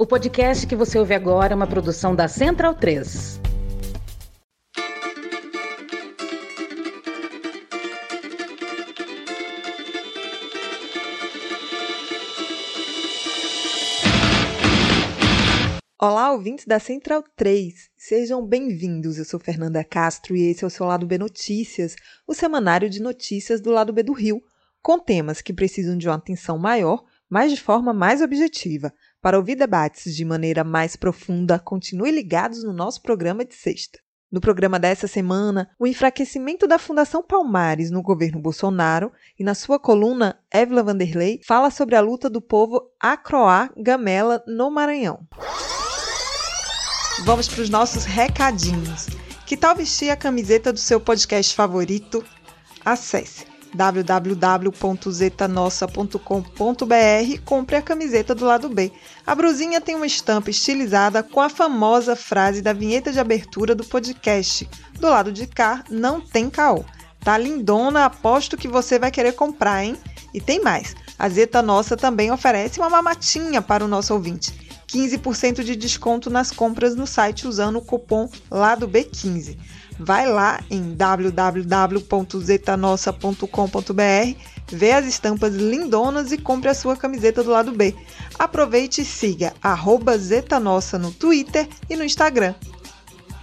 O podcast que você ouve agora é uma produção da Central 3. Olá, ouvintes da Central 3. Sejam bem-vindos. Eu sou Fernanda Castro e esse é o seu Lado B Notícias, o semanário de notícias do Lado B do Rio, com temas que precisam de uma atenção maior, mas de forma mais objetiva. Para ouvir debates de maneira mais profunda, continue ligados no nosso programa de sexta. No programa dessa semana, o enfraquecimento da Fundação Palmares no governo Bolsonaro e na sua coluna, Évila Vanderlei fala sobre a luta do povo Acroá Gamela no Maranhão. Vamos para os nossos recadinhos. Que tal vestir a camiseta do seu podcast favorito? Acesse www.zetanossa.com.br compre a camiseta do lado B. A brusinha tem uma estampa estilizada com a famosa frase da vinheta de abertura do podcast. Do lado de cá, não tem caô. Tá lindona, aposto que você vai querer comprar, hein? E tem mais. A Zeta Nossa também oferece uma mamatinha para o nosso ouvinte 15% de desconto nas compras no site usando o cupom Lado B15. Vai lá em www.zetanossa.com.br, vê as estampas lindonas e compre a sua camiseta do lado B. Aproveite e siga Zetanossa no Twitter e no Instagram.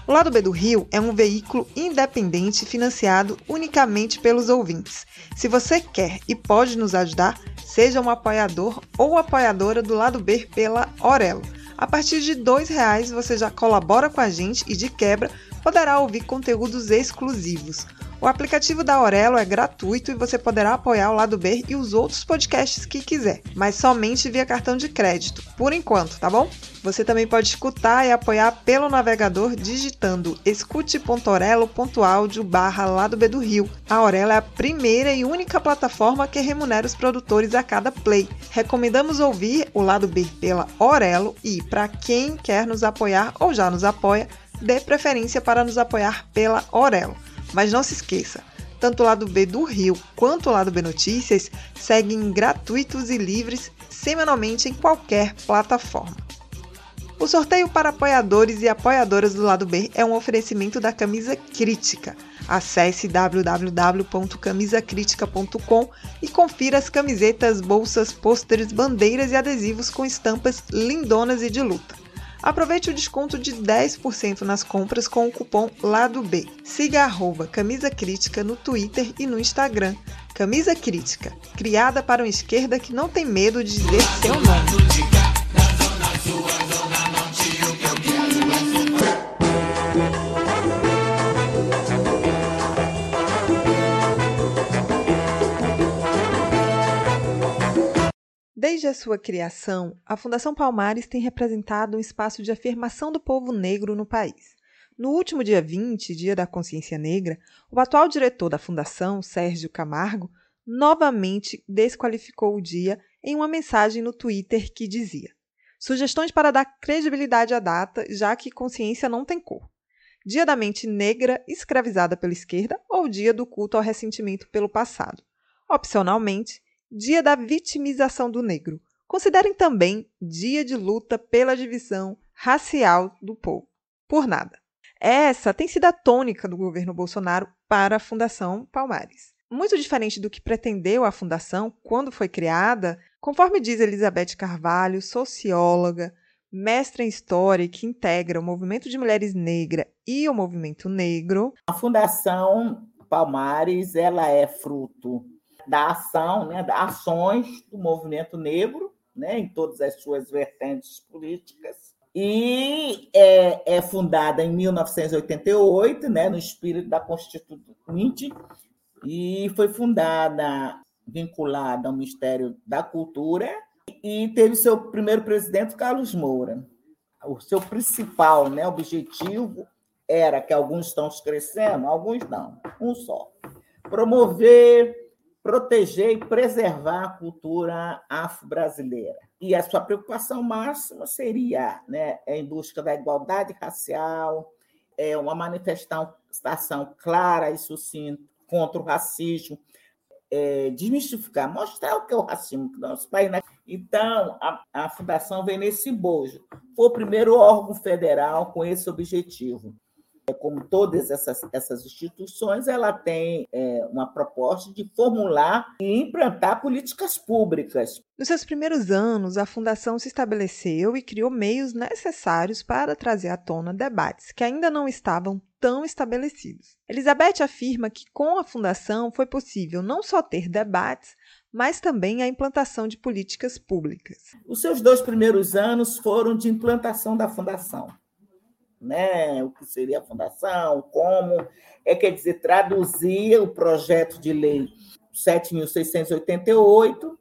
O Lado B do Rio é um veículo independente financiado unicamente pelos ouvintes. Se você quer e pode nos ajudar, seja um apoiador ou apoiadora do Lado B pela Orelo. A partir de R$ reais você já colabora com a gente e de quebra poderá ouvir conteúdos exclusivos. O aplicativo da Aurelo é gratuito e você poderá apoiar o Lado B e os outros podcasts que quiser, mas somente via cartão de crédito, por enquanto, tá bom? Você também pode escutar e apoiar pelo navegador digitando escute.orelo.audio barra Lado B do Rio. A Aurelo é a primeira e única plataforma que remunera os produtores a cada play. Recomendamos ouvir o Lado B pela Aurelo e, para quem quer nos apoiar ou já nos apoia, dê preferência para nos apoiar pela Aurelo. Mas não se esqueça, tanto o lado B do Rio quanto o lado B Notícias seguem gratuitos e livres semanalmente em qualquer plataforma. O sorteio para apoiadores e apoiadoras do lado B é um oferecimento da Camisa Crítica. Acesse www.camisacritica.com e confira as camisetas, bolsas, pôsteres, bandeiras e adesivos com estampas lindonas e de luta. Aproveite o desconto de 10% nas compras com o cupom Lado B. Siga arroba Camisa Crítica no Twitter e no Instagram. Camisa Crítica, criada para uma esquerda que não tem medo de dizer seu nome. Desde a sua criação, a Fundação Palmares tem representado um espaço de afirmação do povo negro no país. No último dia 20, Dia da Consciência Negra, o atual diretor da Fundação, Sérgio Camargo, novamente desqualificou o dia em uma mensagem no Twitter que dizia: Sugestões para dar credibilidade à data, já que consciência não tem cor. Dia da mente negra escravizada pela esquerda ou dia do culto ao ressentimento pelo passado. Opcionalmente, Dia da Vitimização do Negro. Considerem também Dia de Luta pela Divisão Racial do Povo. Por nada. Essa tem sido a tônica do governo Bolsonaro para a Fundação Palmares. Muito diferente do que pretendeu a fundação quando foi criada, conforme diz Elizabeth Carvalho, socióloga, mestra em história que integra o movimento de mulheres negra e o movimento negro. A Fundação Palmares, ela é fruto da ação, né, das ações do movimento negro, né, em todas as suas vertentes políticas, e é, é fundada em 1988, né, no espírito da Constituinte, e foi fundada vinculada ao Ministério da Cultura e teve seu primeiro presidente Carlos Moura. O seu principal né, objetivo era que alguns estão crescendo, alguns não, um só. Promover proteger e preservar a cultura afro-brasileira. E a sua preocupação máxima seria né, em busca da igualdade racial, é uma manifestação clara e sucinta contra o racismo, é, desmistificar, mostrar o que é o racismo no nosso país. Né? Então, a, a Fundação vem nesse bojo. Foi o primeiro órgão federal com esse objetivo. É, como todas essas, essas instituições, ela tem é, uma proposta de formular e implantar políticas públicas. Nos seus primeiros anos, a Fundação se estabeleceu e criou meios necessários para trazer à tona debates que ainda não estavam tão estabelecidos. Elizabeth afirma que com a Fundação foi possível não só ter debates, mas também a implantação de políticas públicas. Os seus dois primeiros anos foram de implantação da Fundação né? o que seria a fundação, como, é, quer dizer, traduzir o projeto de lei 7.688,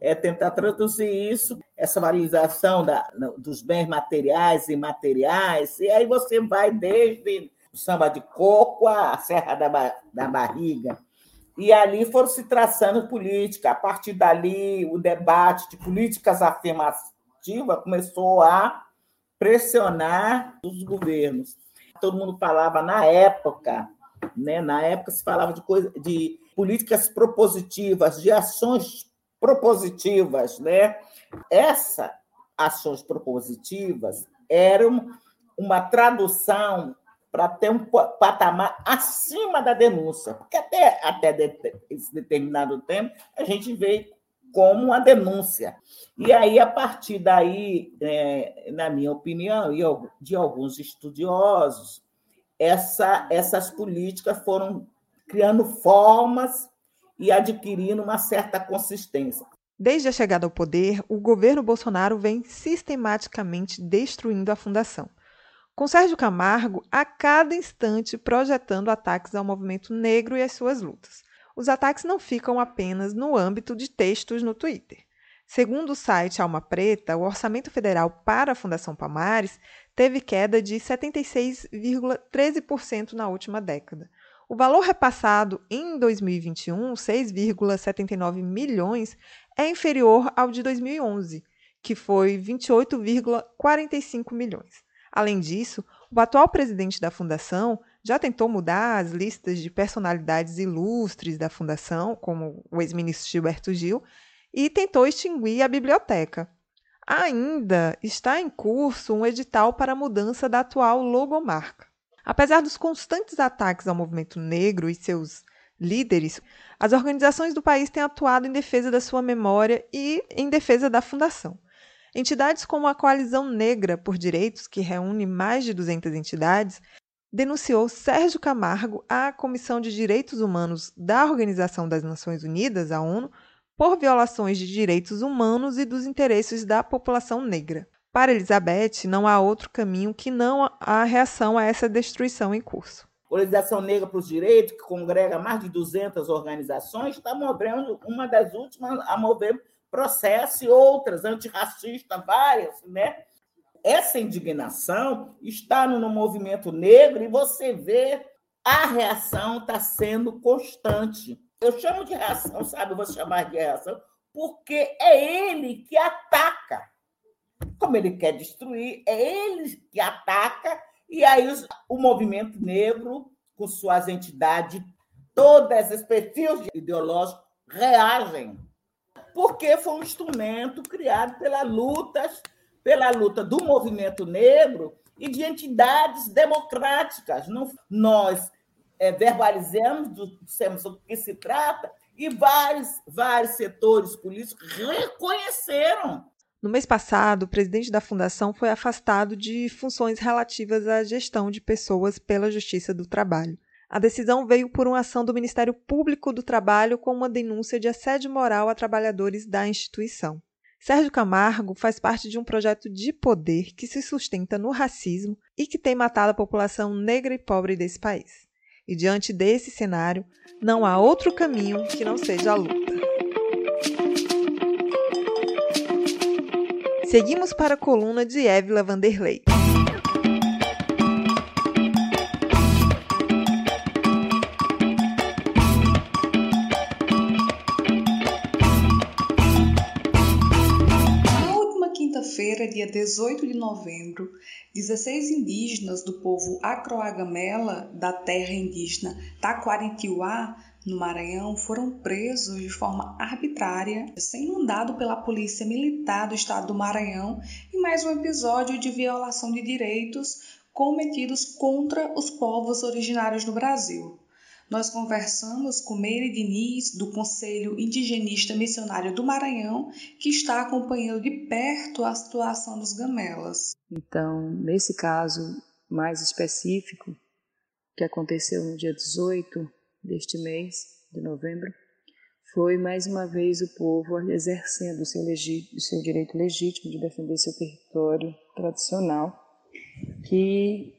é tentar traduzir isso, essa valorização da, dos bens materiais e imateriais, e aí você vai desde o samba de coco à Serra da, da Barriga, e ali foram se traçando política. A partir dali, o debate de políticas afirmativas começou a pressionar os governos. Todo mundo falava na época, né? Na época se falava de coisa, de políticas propositivas, de ações propositivas, né? Essas ações propositivas eram uma tradução para ter um patamar acima da denúncia, porque até, até esse determinado tempo a gente veio como uma denúncia. E aí, a partir daí, é, na minha opinião, e de alguns estudiosos, essa, essas políticas foram criando formas e adquirindo uma certa consistência. Desde a chegada ao poder, o governo Bolsonaro vem sistematicamente destruindo a fundação. Com Sérgio Camargo, a cada instante projetando ataques ao movimento negro e às suas lutas os ataques não ficam apenas no âmbito de textos no Twitter. Segundo o site Alma Preta, o orçamento federal para a Fundação Palmares teve queda de 76,13% na última década. O valor repassado em 2021, 6,79 milhões, é inferior ao de 2011, que foi 28,45 milhões. Além disso, o atual presidente da fundação já tentou mudar as listas de personalidades ilustres da fundação, como o ex-ministro Gilberto Gil, e tentou extinguir a biblioteca. Ainda está em curso um edital para a mudança da atual logomarca. Apesar dos constantes ataques ao movimento negro e seus líderes, as organizações do país têm atuado em defesa da sua memória e em defesa da fundação. Entidades como a Coalizão Negra por Direitos, que reúne mais de 200 entidades, denunciou Sérgio Camargo à Comissão de Direitos Humanos da Organização das Nações Unidas, a ONU, por violações de direitos humanos e dos interesses da população negra. Para Elizabeth, não há outro caminho que não a reação a essa destruição em curso. A Organização Negra para os Direitos, que congrega mais de 200 organizações, está movendo uma das últimas a mover processo e outras, antirracistas, várias, né? Essa indignação está no movimento negro e você vê a reação está sendo constante. Eu chamo de reação, sabe? Eu vou chamar de reação, porque é ele que ataca. Como ele quer destruir, é ele que ataca, e aí o movimento negro, com suas entidades, todas as perfis ideológicos, reagem. Porque foi um instrumento criado pelas lutas pela luta do movimento negro e de entidades democráticas. Nós é, verbalizamos, dissemos do que se trata, e vários, vários setores políticos reconheceram. No mês passado, o presidente da fundação foi afastado de funções relativas à gestão de pessoas pela Justiça do Trabalho. A decisão veio por uma ação do Ministério Público do Trabalho com uma denúncia de assédio moral a trabalhadores da instituição. Sérgio Camargo faz parte de um projeto de poder que se sustenta no racismo e que tem matado a população negra e pobre desse país. E diante desse cenário, não há outro caminho que não seja a luta. Seguimos para a coluna de Évila Vanderlei. Dia 18 de novembro, 16 indígenas do povo Acroagamela, da terra indígena Taquaritiuá, no Maranhão foram presos de forma arbitrária, sem mandado pela Polícia Militar do Estado do Maranhão, e mais um episódio de violação de direitos cometidos contra os povos originários do Brasil. Nós conversamos com Meire Diniz, do Conselho Indigenista Missionário do Maranhão, que está acompanhando de perto a situação dos gamelas. Então, nesse caso mais específico, que aconteceu no dia 18 deste mês de novembro, foi mais uma vez o povo exercendo o seu, o seu direito legítimo de defender seu território tradicional, que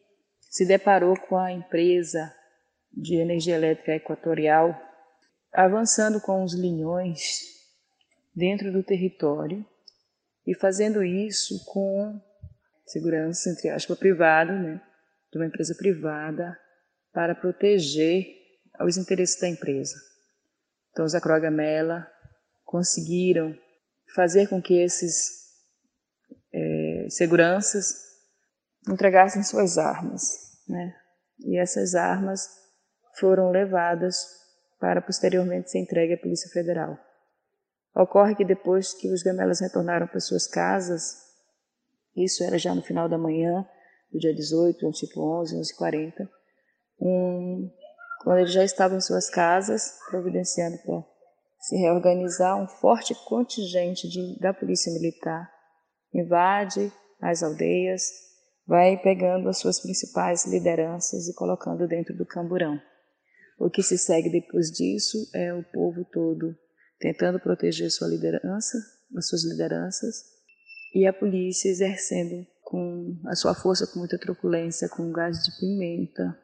se deparou com a empresa de energia elétrica equatorial avançando com os linhões dentro do território e fazendo isso com segurança, entre aspas, privada, né, de uma empresa privada, para proteger os interesses da empresa. Então, os Acroagamela conseguiram fazer com que esses é, seguranças entregassem suas armas, né? E essas armas foram levadas para posteriormente ser entregue à Polícia Federal. Ocorre que depois que os gamelas retornaram para suas casas, isso era já no final da manhã, do dia 18, tipo 11, 11h40, um, quando eles já estavam em suas casas, providenciando para se reorganizar, um forte contingente de, da Polícia Militar invade as aldeias, vai pegando as suas principais lideranças e colocando dentro do camburão. O que se segue depois disso é o povo todo tentando proteger sua liderança, as suas lideranças, e a polícia exercendo com a sua força com muita truculência, com gás de pimenta,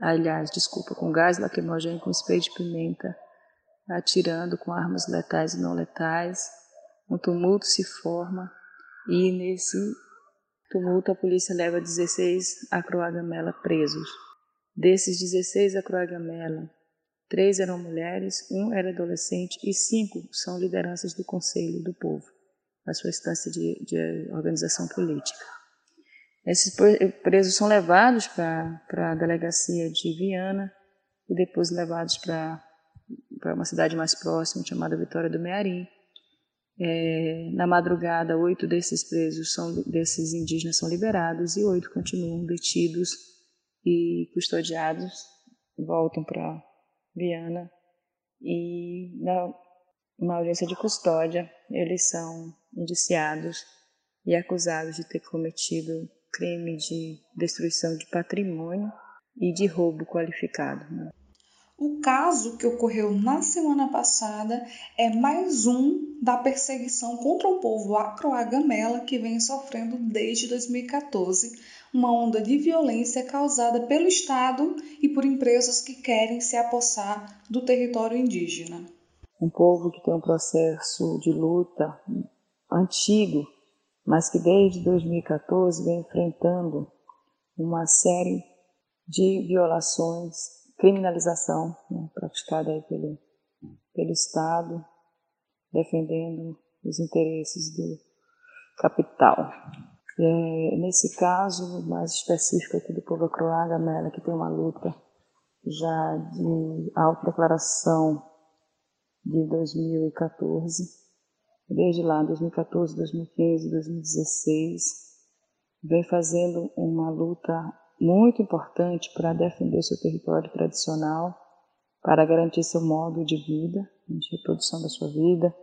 aliás, desculpa, com gás lacrimogêneo, com spray de pimenta, atirando com armas letais e não letais. Um tumulto se forma e nesse tumulto a polícia leva 16 acroagamela presos. Desses 16 acroagamela, três eram mulheres, um era adolescente e cinco são lideranças do Conselho do Povo, a sua instância de, de organização política. Esses presos são levados para a delegacia de Viana e depois levados para uma cidade mais próxima chamada Vitória do Mearim. É, na madrugada, oito desses presos, são, desses indígenas, são liberados e oito continuam detidos e custodiados, voltam para Viana e na, na audiência de custódia eles são indiciados e acusados de ter cometido crime de destruição de patrimônio e de roubo qualificado. Né? O caso que ocorreu na semana passada é mais um da perseguição contra o povo acroagamela que vem sofrendo desde 2014 uma onda de violência causada pelo Estado e por empresas que querem se apossar do território indígena. Um povo que tem um processo de luta antigo mas que desde 2014 vem enfrentando uma série de violações, criminalização né, praticada aí pelo, pelo Estado, defendendo os interesses do capital. É, nesse caso mais específico aqui do povo croata, Mela, que tem uma luta já de autodeclaração de 2014, desde lá, 2014, 2015, 2016, vem fazendo uma luta muito importante para defender seu território tradicional, para garantir seu modo de vida, de reprodução da sua vida,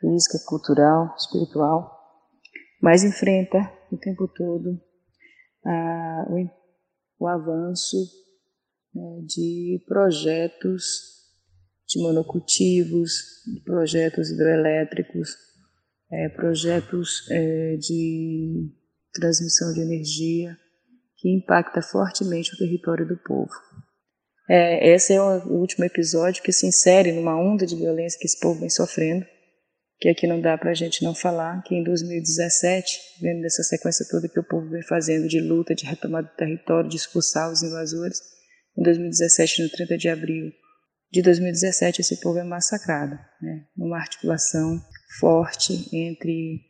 física, cultural, espiritual, mas enfrenta o tempo todo ah, o, o, avanço né, de projetos de monocultivos, projetos hidrelétricos, é, projetos é, de transmissão de energia que impacta fortemente o território do povo. É, esse é o último episódio que se insere numa onda de violência que esse povo vem sofrendo, que aqui não dá para a gente não falar, que em 2017, vendo dessa sequência toda que o povo vem fazendo de luta, de retomada do território, de expulsar os invasores, em 2017, no 30 de abril, de 2017 esse povo é massacrado, né? Uma articulação forte entre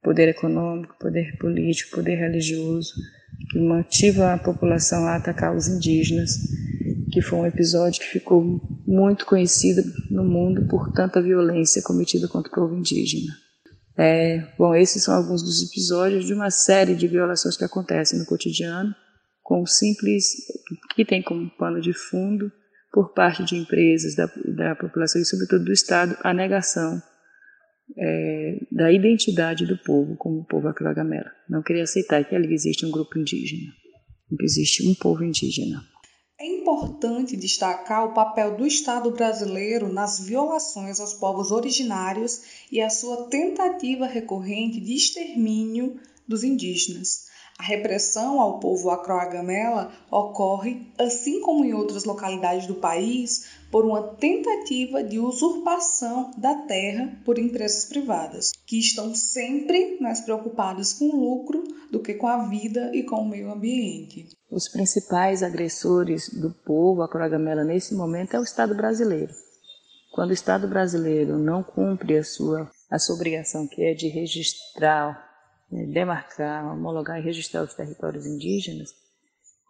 poder econômico, poder político, poder religioso, que motiva a população a atacar os indígenas, que foi um episódio que ficou muito conhecida no mundo por tanta violência cometida contra o povo indígena. É, bom, esses são alguns dos episódios de uma série de violações que acontecem no cotidiano, com simples, que tem como pano de fundo, por parte de empresas, da, da população e, sobretudo, do Estado, a negação é, da identidade do povo como o povo acrogamela. Não queria aceitar que ali existe um grupo indígena, que existe um povo indígena. É importante destacar o papel do Estado brasileiro nas violações aos povos originários e a sua tentativa recorrente de extermínio dos indígenas. A repressão ao povo acroagamela ocorre, assim como em outras localidades do país, por uma tentativa de usurpação da terra por empresas privadas, que estão sempre mais preocupadas com o lucro do que com a vida e com o meio ambiente. Os principais agressores do povo acroagamela nesse momento é o Estado brasileiro. Quando o Estado brasileiro não cumpre a sua, a sua obrigação, que é de registrar né, demarcar, homologar e registrar os territórios indígenas,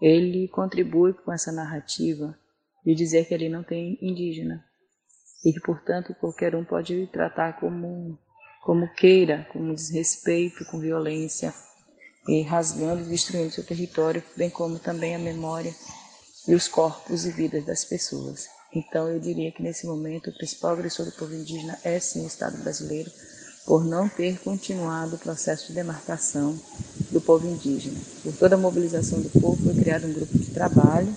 ele contribui com essa narrativa de dizer que ele não tem indígena e que, portanto, qualquer um pode tratar como, como queira, com desrespeito, com violência, e rasgando e destruindo seu território, bem como também a memória e os corpos e vidas das pessoas. Então, eu diria que nesse momento o principal agressor do povo indígena é sim o Estado brasileiro, por não ter continuado o processo de demarcação do povo indígena. Por toda a mobilização do povo, foi criado um grupo de trabalho.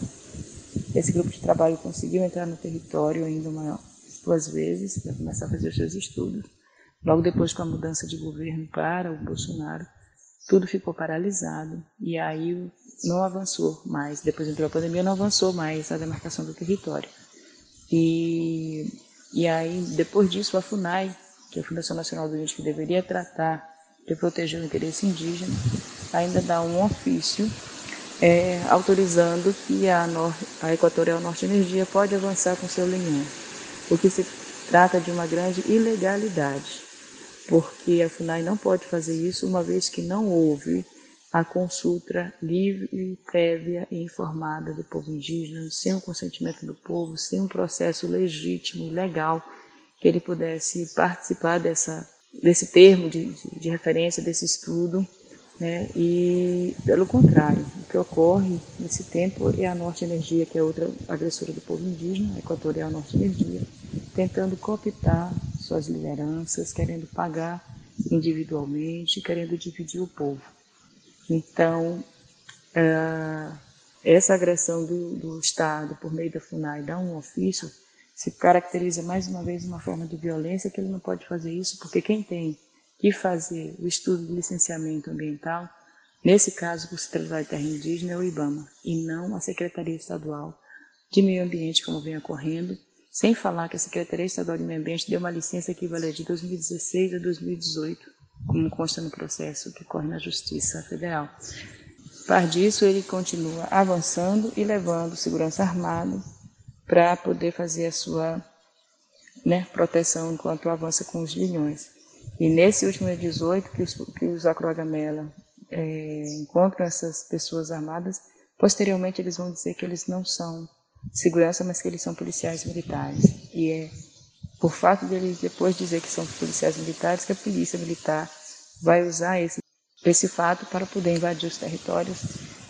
Esse grupo de trabalho conseguiu entrar no território ainda uma, duas vezes para começar a fazer os seus estudos. Logo depois, com a mudança de governo para o Bolsonaro, tudo ficou paralisado e aí não avançou mais. Depois entrou a pandemia, não avançou mais a demarcação do território. E, e aí, depois disso, a FUNAI que a Fundação Nacional do Índio, que deveria tratar de proteger o interesse indígena, ainda dá um ofício é, autorizando que a, Nor a Equatorial Norte Energia pode avançar com seu linhão, o que se trata de uma grande ilegalidade, porque a FUNAI não pode fazer isso uma vez que não houve a consulta livre, prévia e informada do povo indígena, sem o consentimento do povo, sem um processo legítimo e legal que ele pudesse participar dessa, desse termo de, de, de referência, desse estudo, né? e pelo contrário, o que ocorre nesse tempo é a Norte Energia, que é outra agressora do povo indígena, a Equatorial Norte Energia, tentando cooptar suas lideranças, querendo pagar individualmente, querendo dividir o povo. Então, uh, essa agressão do, do Estado por meio da FUNAI dá um ofício se caracteriza mais uma vez uma forma de violência que ele não pode fazer isso, porque quem tem que fazer o estudo de licenciamento ambiental, nesse caso, por se tratar de terra indígena, é o IBAMA, e não a Secretaria Estadual de Meio Ambiente, como vem ocorrendo, sem falar que a Secretaria Estadual de Meio Ambiente deu uma licença equivalente de 2016 a 2018, como consta no processo que corre na Justiça Federal. Par disso, ele continua avançando e levando segurança armada para poder fazer a sua né, proteção enquanto avança com os bilhões. E nesse último dia 18, que os, que os Acroagamela é, encontram essas pessoas armadas, posteriormente eles vão dizer que eles não são segurança, mas que eles são policiais militares. E é por fato de eles depois dizer que são policiais militares que a polícia militar vai usar esse, esse fato para poder invadir os territórios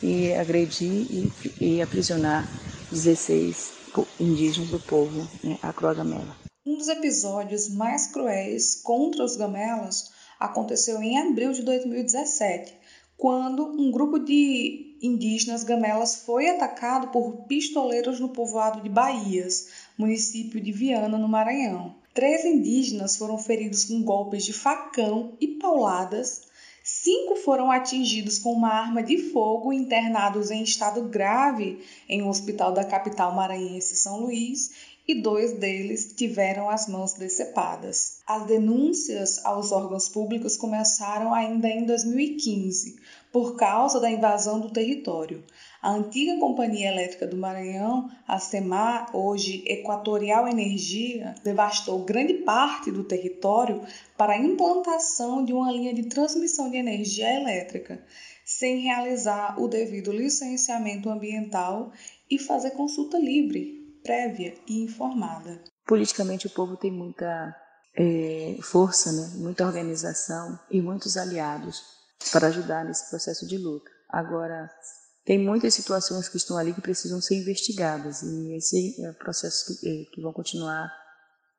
e agredir e, e aprisionar 16 indígenas do povo né, acroagamela. Um dos episódios mais cruéis contra os gamelas aconteceu em abril de 2017, quando um grupo de indígenas gamelas foi atacado por pistoleiros no povoado de Bahias, município de Viana, no Maranhão. Três indígenas foram feridos com golpes de facão e pauladas Cinco foram atingidos com uma arma de fogo internados em estado grave em um hospital da capital maranhense São Luís e dois deles tiveram as mãos decepadas. As denúncias aos órgãos públicos começaram ainda em 2015, por causa da invasão do território. A antiga Companhia Elétrica do Maranhão, a SEMAR, hoje Equatorial Energia, devastou grande parte do território para a implantação de uma linha de transmissão de energia elétrica, sem realizar o devido licenciamento ambiental e fazer consulta livre. Prévia e informada. Politicamente, o povo tem muita é, força, né? muita organização e muitos aliados para ajudar nesse processo de luta. Agora, tem muitas situações que estão ali que precisam ser investigadas e esse é o processo que, é, que vão continuar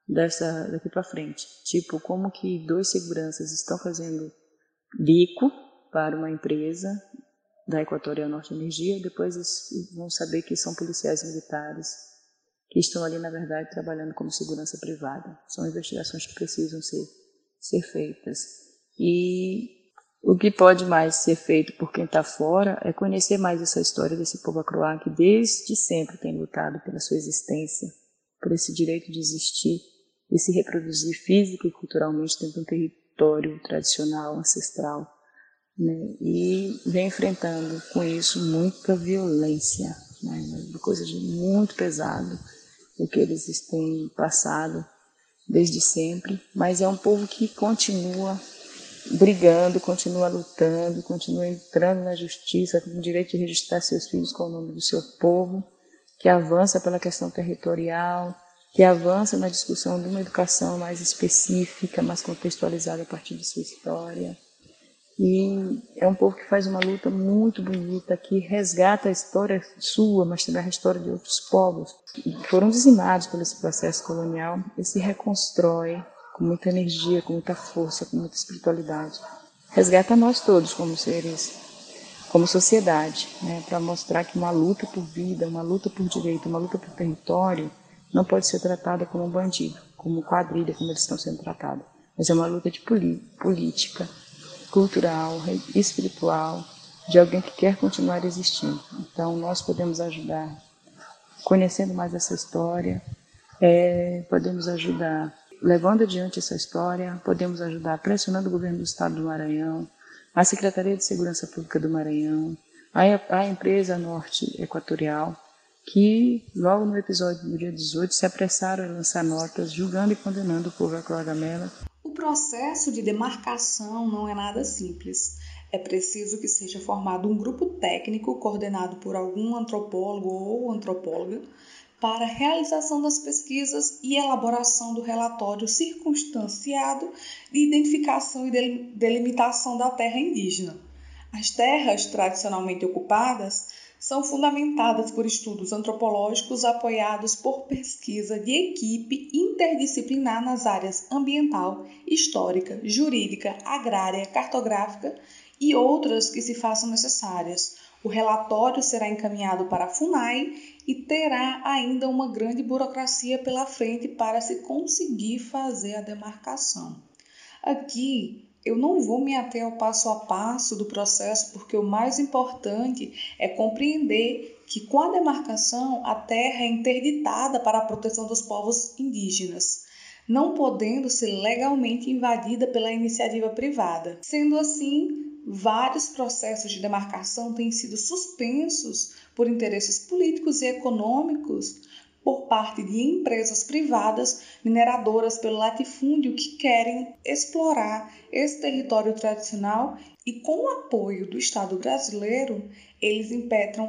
dessa, daqui para frente. Tipo, como que dois seguranças estão fazendo bico para uma empresa da Equatorial Norte Energia, depois vão saber que são policiais militares que estão ali, na verdade, trabalhando como segurança privada. São investigações que precisam ser, ser feitas. E o que pode mais ser feito por quem está fora é conhecer mais essa história desse povo acroá que desde sempre tem lutado pela sua existência, por esse direito de existir e se reproduzir física e culturalmente dentro de um território tradicional, ancestral, né? e vem enfrentando com isso muita violência, né? coisa de muito pesado o que eles têm passado desde sempre, mas é um povo que continua brigando, continua lutando, continua entrando na justiça com o direito de registrar seus filhos com o nome do seu povo, que avança pela questão territorial, que avança na discussão de uma educação mais específica, mais contextualizada a partir de sua história. E é um povo que faz uma luta muito bonita, que resgata a história sua, mas também a história de outros povos. Que foram dizimados por esse processo colonial e se reconstrói com muita energia, com muita força, com muita espiritualidade. Resgata nós todos como seres, como sociedade, né, para mostrar que uma luta por vida, uma luta por direito, uma luta por território não pode ser tratada como um bandido, como quadrilha, como eles estão sendo tratados, mas é uma luta de política cultural, espiritual de alguém que quer continuar existindo. Então, nós podemos ajudar conhecendo mais essa história, é, podemos ajudar levando adiante essa história, podemos ajudar pressionando o governo do estado do Maranhão, a Secretaria de Segurança Pública do Maranhão, a, a empresa Norte Equatorial, que logo no episódio do dia 18 se apressaram a lançar notas julgando e condenando o povo Acroagamela o processo de demarcação não é nada simples. É preciso que seja formado um grupo técnico coordenado por algum antropólogo ou antropóloga para a realização das pesquisas e elaboração do relatório circunstanciado de identificação e delimitação da terra indígena. As terras tradicionalmente ocupadas são fundamentadas por estudos antropológicos apoiados por pesquisa de equipe interdisciplinar nas áreas ambiental, histórica, jurídica, agrária, cartográfica e outras que se façam necessárias. O relatório será encaminhado para a FUNAI e terá ainda uma grande burocracia pela frente para se conseguir fazer a demarcação. Aqui eu não vou me ater ao passo a passo do processo, porque o mais importante é compreender que com a demarcação a terra é interditada para a proteção dos povos indígenas, não podendo ser legalmente invadida pela iniciativa privada. Sendo assim, vários processos de demarcação têm sido suspensos por interesses políticos e econômicos por parte de empresas privadas mineradoras pelo latifúndio que querem explorar esse território tradicional e, com o apoio do Estado brasileiro, eles impetram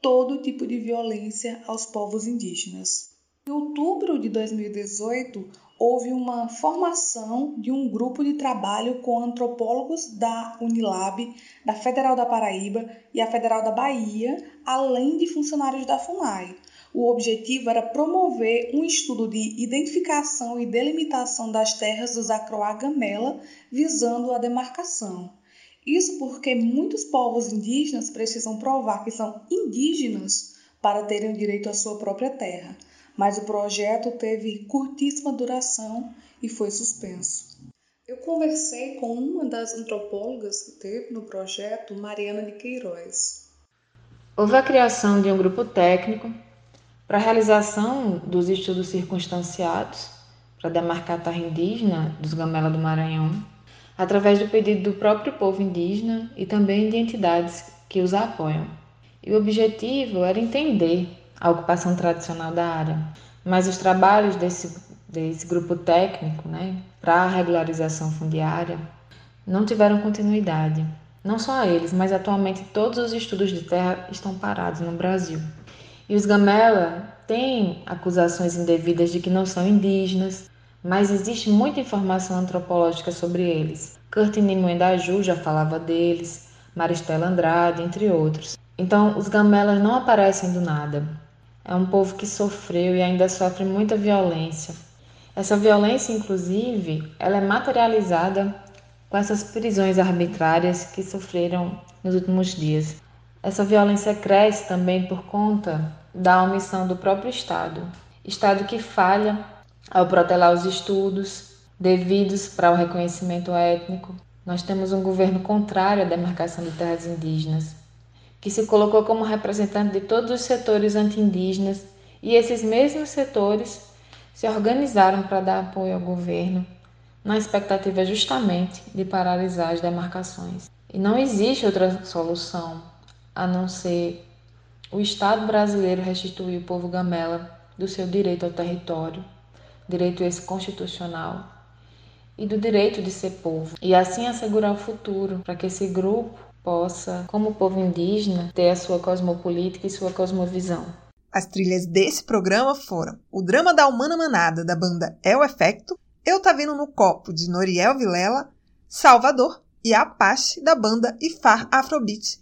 todo tipo de violência aos povos indígenas. Em outubro de 2018, houve uma formação de um grupo de trabalho com antropólogos da Unilab, da Federal da Paraíba e a Federal da Bahia, além de funcionários da FUNAI o objetivo era promover um estudo de identificação e delimitação das terras dos Acroagamela, visando a demarcação. Isso porque muitos povos indígenas precisam provar que são indígenas para terem direito à sua própria terra, mas o projeto teve curtíssima duração e foi suspenso. Eu conversei com uma das antropólogas que teve no projeto, Mariana de Queiroz. Houve a criação de um grupo técnico para a realização dos estudos circunstanciados para demarcar a terra indígena dos Gamela do Maranhão, através do pedido do próprio povo indígena e também de entidades que os apoiam. E o objetivo era entender a ocupação tradicional da área, mas os trabalhos desse, desse grupo técnico né, para a regularização fundiária não tiveram continuidade. Não só eles, mas atualmente todos os estudos de terra estão parados no Brasil. E os Gamela tem acusações indevidas de que não são indígenas, mas existe muita informação antropológica sobre eles. Kurt Nimue da Ju já falava deles, Maristela Andrade, entre outros. Então, os gamelas não aparecem do nada. É um povo que sofreu e ainda sofre muita violência. Essa violência, inclusive, ela é materializada com essas prisões arbitrárias que sofreram nos últimos dias. Essa violência cresce também por conta da omissão do próprio Estado. Estado que falha ao protelar os estudos devidos para o reconhecimento étnico. Nós temos um governo contrário à demarcação de terras indígenas, que se colocou como representante de todos os setores anti-indígenas, e esses mesmos setores se organizaram para dar apoio ao governo, na expectativa justamente de paralisar as demarcações. E não existe outra solução a não ser o Estado brasileiro restituir o povo gamela do seu direito ao território, direito esse constitucional, e do direito de ser povo, e assim assegurar o futuro para que esse grupo possa, como povo indígena, ter a sua cosmopolítica e sua cosmovisão. As trilhas desse programa foram o drama da Humana Manada, da banda É o Efecto, Eu Tá Vendo no Copo, de Noriel Vilela, Salvador e Apache, da banda Ifar Afrobeat.